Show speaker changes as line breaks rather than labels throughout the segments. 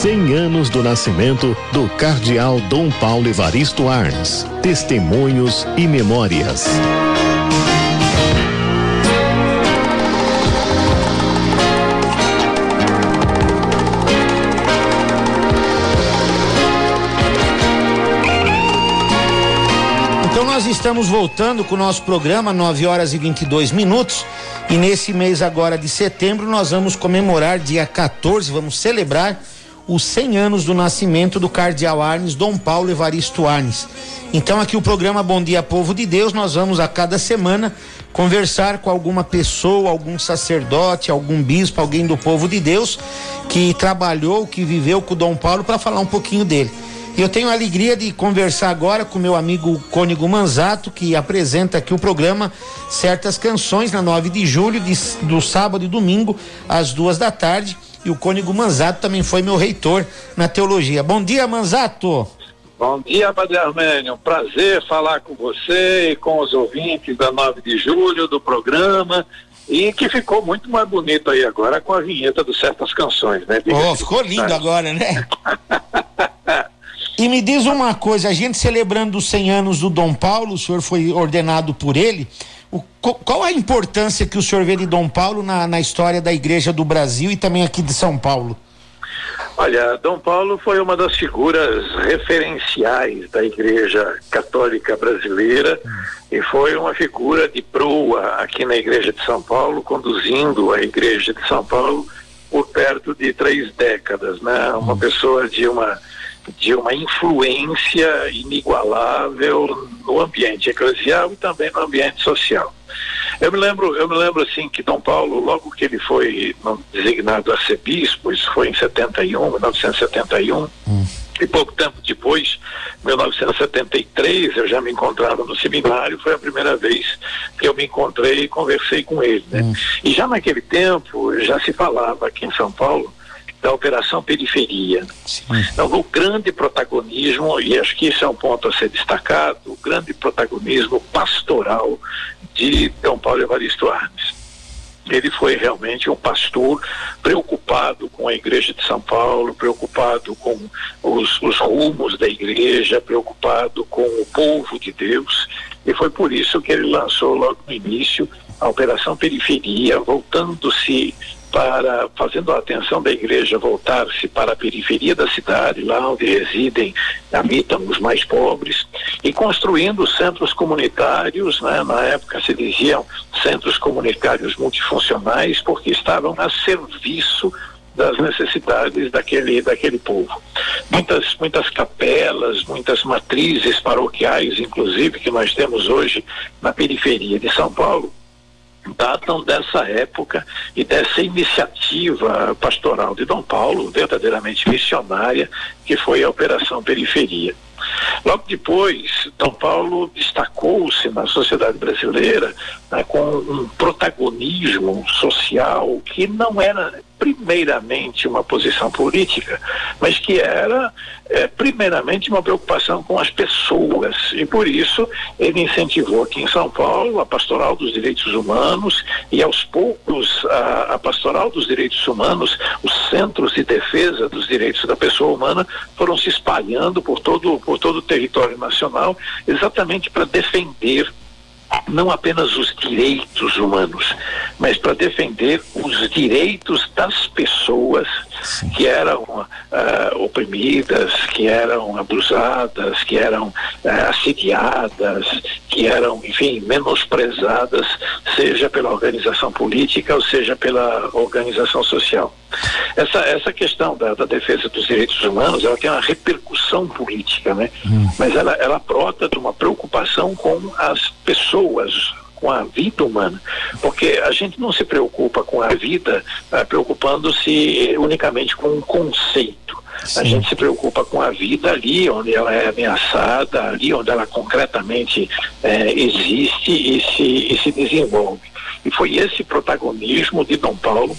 100 anos do nascimento do cardeal Dom Paulo Evaristo Arns. Testemunhos e memórias.
Então nós estamos voltando com o nosso programa 9 horas e 22 minutos e nesse mês agora de setembro nós vamos comemorar dia 14, vamos celebrar os 100 anos do nascimento do cardeal Arnes Dom Paulo Evaristo Arnes. Então aqui o programa Bom Dia Povo de Deus, nós vamos a cada semana conversar com alguma pessoa, algum sacerdote, algum bispo, alguém do povo de Deus que trabalhou, que viveu com Dom Paulo para falar um pouquinho dele. Eu tenho a alegria de conversar agora com meu amigo Cônigo Manzato, que apresenta aqui o programa Certas Canções na 9 de julho, de, do sábado e domingo, às duas da tarde. E o Cônigo Manzato também foi meu reitor na teologia. Bom dia, Manzato.
Bom dia, Padre Armênio. Prazer falar com você e com os ouvintes da 9 de julho do programa. E que ficou muito mais bonito aí agora com a vinheta do Certas Canções, né?
Oh, ficou lindo agora, né? E me diz uma coisa, a gente celebrando os 100 anos do Dom Paulo, o senhor foi ordenado por ele. O, qual a importância que o senhor vê de Dom Paulo na, na história da Igreja do Brasil e também aqui de São Paulo?
Olha, Dom Paulo foi uma das figuras referenciais da Igreja Católica Brasileira e foi uma figura de proa aqui na Igreja de São Paulo, conduzindo a Igreja de São Paulo por perto de três décadas, né? Uma hum. pessoa de uma de uma influência inigualável no ambiente eclesial e também no ambiente social. Eu me lembro, eu me lembro assim que Dom Paulo, logo que ele foi designado arcebispo, isso foi em 71, 1971, hum. e pouco tempo depois, 1973, eu já me encontrava no seminário, foi a primeira vez que eu me encontrei e conversei com ele. Né? Hum. E já naquele tempo já se falava aqui em São Paulo da Operação Periferia. Sim. Então, o grande protagonismo, e acho que esse é um ponto a ser destacado, o grande protagonismo pastoral de Dom Paulo Evaristo Arnes. Ele foi realmente um pastor preocupado com a Igreja de São Paulo, preocupado com os, os rumos da Igreja, preocupado com o povo de Deus, e foi por isso que ele lançou logo no início a Operação Periferia, voltando-se para fazendo a atenção da igreja voltar-se para a periferia da cidade, lá onde residem, habitam os mais pobres, e construindo centros comunitários, né? na época se diziam centros comunitários multifuncionais, porque estavam a serviço das necessidades daquele daquele povo. Muitas muitas capelas, muitas matrizes paroquiais, inclusive que nós temos hoje na periferia de São Paulo, datam dessa época e dessa iniciativa pastoral de Dom Paulo, verdadeiramente missionária, que foi a Operação Periferia. Logo depois, Dom Paulo destacou-se na sociedade brasileira né, com um protagonismo social que não era primeiramente uma posição política, mas que era é, primeiramente uma preocupação com as pessoas. E por isso ele incentivou aqui em São Paulo a pastoral dos direitos humanos e aos poucos a, a pastoral dos direitos humanos, os centros de defesa dos direitos da pessoa humana foram se espalhando por todo, por todo o território nacional, exatamente para defender não apenas os direitos humanos, mas para defender os direitos das pessoas Sim. que eram uh, oprimidas, que eram abusadas, que eram uh, assediadas, que eram, enfim, menosprezadas, seja pela organização política ou seja pela organização social. Essa, essa questão da, da defesa dos direitos humanos, ela tem uma repercussão política, né? Hum. Mas ela, ela brota de uma preocupação com as pessoas, com a vida humana, porque a gente não se preocupa com a vida uh, preocupando-se unicamente com um conceito. Sim. A gente se preocupa com a vida ali onde ela é ameaçada, ali onde ela concretamente eh, existe e se, e se desenvolve. E foi esse protagonismo de Dom Paulo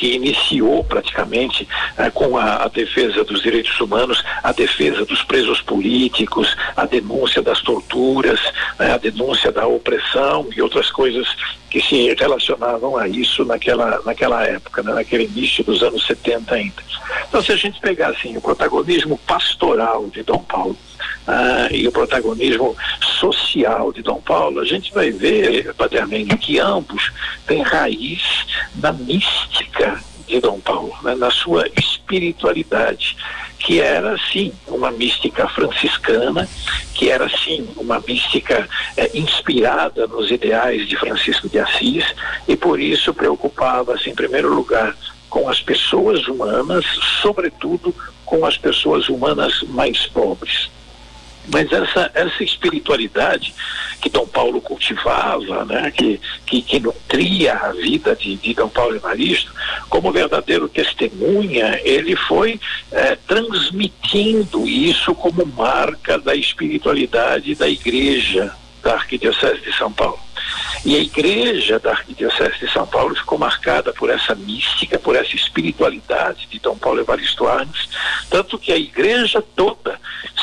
que iniciou praticamente eh, com a, a, defesa dos direitos humanos, a defesa dos presos políticos, a denúncia das torturas, eh, a denúncia da opressão e outras coisas que se relacionavam a isso naquela, naquela época, né? naquele início dos anos 70 ainda. Então, se a gente pegar assim, o protagonismo pastoral de Dom Paulo ah, e o protagonismo social de Dom Paulo, a gente vai ver, Padre Armênio, que ambos têm raiz na mística de Dom Paulo, né? na sua espiritualidade que era sim uma mística franciscana, que era sim uma mística eh, inspirada nos ideais de Francisco de Assis e por isso preocupava-se em primeiro lugar com as pessoas humanas, sobretudo com as pessoas humanas mais pobres. Mas essa, essa espiritualidade que Dom Paulo cultivava, né, que, que, que nutria a vida de, de Dom Paulo Evaristo, como verdadeiro testemunha, ele foi eh, transmitindo isso como marca da espiritualidade da igreja da Arquidiocese de São Paulo. E a igreja da Arquidiocese de São Paulo ficou marcada por essa mística, por essa espiritualidade de Dom Paulo Evaristo Arnes, tanto que a igreja toda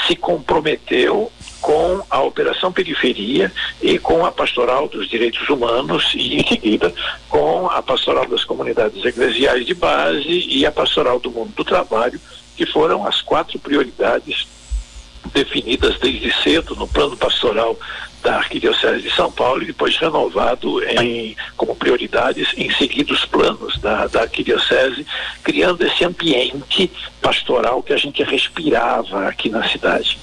se comprometeu com a Operação Periferia e com a Pastoral dos Direitos Humanos e, em seguida, com a Pastoral das Comunidades Eclesiais de Base e a Pastoral do Mundo do Trabalho, que foram as quatro prioridades definidas desde cedo no plano pastoral da Arquidiocese de São Paulo e depois renovado em, como prioridades em seguidos planos da, da Arquidiocese, criando esse ambiente pastoral que a gente respirava aqui na cidade.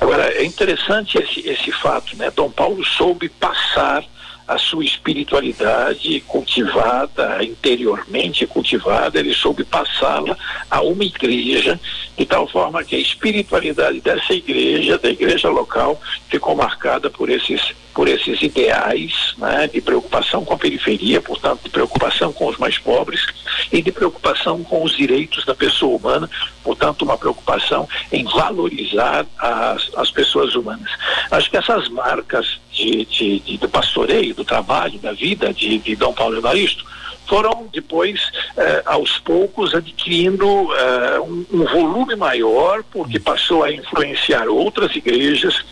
Agora, é interessante esse, esse fato, né? Dom Paulo soube passar a sua espiritualidade cultivada, interiormente cultivada, ele soube passá-la a uma igreja, de tal forma que a espiritualidade dessa igreja, da igreja local, ficou marcada por esses por esses ideais né, de preocupação com a periferia, portanto, de preocupação com os mais pobres e de preocupação com os direitos da pessoa humana, portanto, uma preocupação em valorizar as, as pessoas humanas. Acho que essas marcas de, de, de do pastoreio, do trabalho, da vida de, de Dom Paulo Evaristo, foram depois, eh, aos poucos, adquirindo eh, um, um, volume maior, porque passou a influenciar outras igrejas,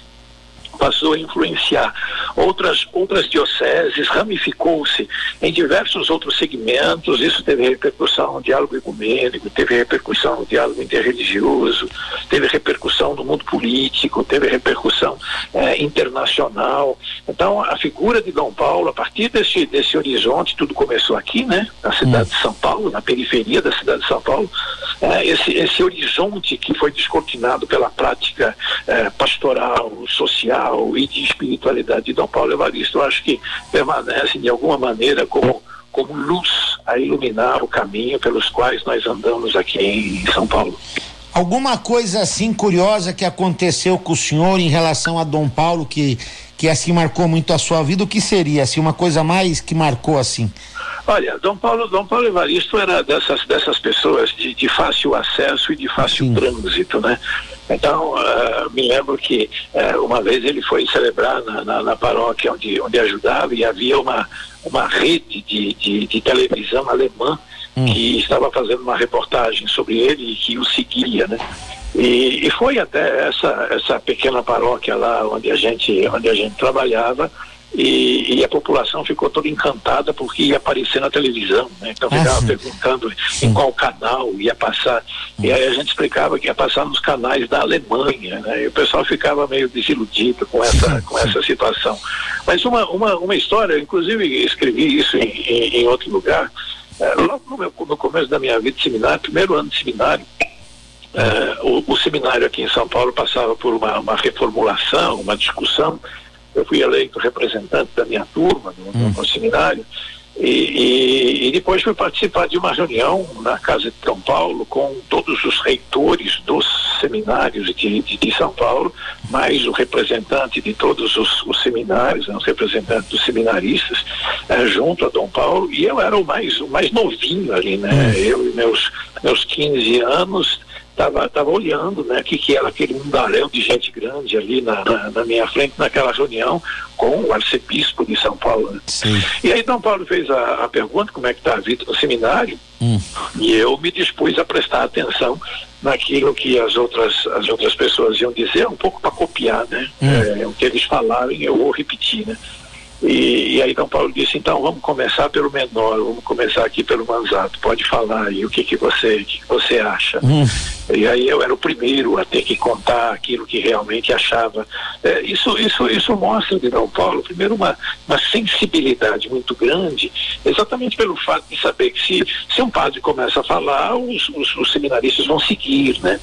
passou a influenciar outras, outras dioceses, ramificou-se em diversos outros segmentos, isso teve repercussão no diálogo ecumênico, teve repercussão no diálogo interreligioso, teve repercussão no mundo político, teve repercussão eh, internacional. Então, a figura de Dom Paulo, a partir desse, desse horizonte, tudo começou aqui, né, na cidade hum. de São Paulo, na periferia da cidade de São Paulo, eh, esse, esse horizonte que foi descortinado pela prática eh, pastoral, social, e de espiritualidade de Dom Paulo Evaristo, eu acho que permanece de alguma maneira como, como luz a iluminar o caminho pelos quais nós andamos aqui em São Paulo.
Alguma coisa assim curiosa que aconteceu com o senhor em relação a Dom Paulo que que assim marcou muito a sua vida, o que seria assim uma coisa mais que marcou assim?
Olha, Dom Paulo, Dom Paulo Evaristo era dessas dessas pessoas de, de fácil acesso e de fácil Sim. trânsito, né? Então, uh, me lembro que uh, uma vez ele foi celebrar na, na, na, paróquia onde, onde ajudava e havia uma, uma rede de, de, de televisão alemã hum. que estava fazendo uma reportagem sobre ele e que o seguia, né? E, e foi até essa, essa pequena paróquia lá onde a gente, onde a gente trabalhava, e, e, a população ficou toda encantada porque ia aparecer na televisão, né? Então ficava ah, perguntando sim. em qual canal ia passar. E aí a gente explicava que ia passar nos canais da Alemanha, né? E o pessoal ficava meio desiludido com essa, com essa situação. Mas uma, uma, uma história, inclusive escrevi isso em, em, em outro lugar, é, logo no, meu, no começo da minha vida de seminário, primeiro ano de seminário, é, o, o, seminário aqui em São Paulo passava por uma, uma reformulação, uma discussão eu fui eleito representante da minha turma no, hum. seminário e, e, e, depois fui participar de uma reunião na Casa de São Paulo com todos os reitores dos seminários de, de, de São Paulo, mais o representante de todos os, os seminários, né, os representantes dos seminaristas, eh, junto a Dom Paulo, e eu era o mais, o mais novinho ali, né? Hum. Eu e meus, meus 15 anos, estava tava olhando, né, que que era aquele mundaréu de gente grande ali na, na, na, minha frente naquela reunião com o arcebispo de São Paulo. Né? E aí São Paulo fez a, a, pergunta como é que está a vida no seminário hum. e eu me dispus a prestar atenção naquilo que as outras as outras pessoas iam dizer, um pouco para copiar, né? Hum. É, o que eles falaram eu vou repetir, né? E, e, aí Dom Paulo disse, então vamos começar pelo menor, vamos começar aqui pelo Manzato, pode falar aí o que, que, você, que, que você acha. Hum. E aí eu era o primeiro a ter que contar aquilo que realmente achava. É, isso, isso, isso mostra de Dom Paulo, primeiro, uma, uma sensibilidade muito grande, exatamente pelo fato de saber que se, se um padre começa a falar, os, os, os seminaristas vão seguir, né?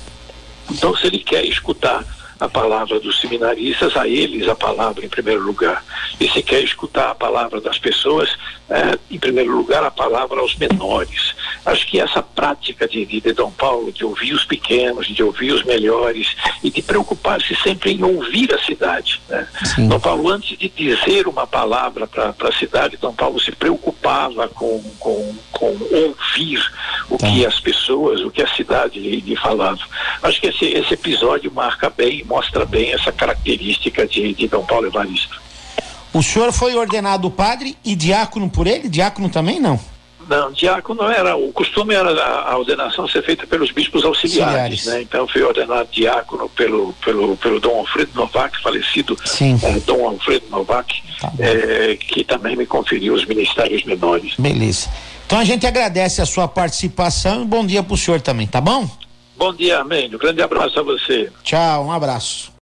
Então, se ele quer escutar a palavra dos seminaristas, a eles a palavra em primeiro lugar. E se quer escutar a palavra das pessoas, é, em primeiro lugar, a palavra aos menores. Acho que essa prática de, de, de Dom Paulo, de ouvir os pequenos, de ouvir os melhores e de preocupar-se sempre em ouvir a cidade. Né? Dom Paulo, antes de dizer uma palavra para a cidade, Dom Paulo se preocupava com, com, com ouvir o tá. que as pessoas, o que a cidade lhe, lhe falava. Acho que esse, esse episódio marca bem, mostra bem essa característica de, de Dom Paulo Evaristo.
O senhor foi ordenado padre e diácono por ele? Diácono também não?
Não, diácono era. O costume era a, ordenação ser feita pelos bispos auxiliares, auxiliares. né? Então fui ordenado diácono pelo, pelo, pelo Dom Alfredo Novak, falecido é, Dom Alfredo Novak, tá é, que também me conferiu os ministérios menores.
Beleza. Então a gente agradece a sua participação e bom dia para o senhor também, tá bom?
Bom dia, amém. Um grande abraço a você.
Tchau, um abraço.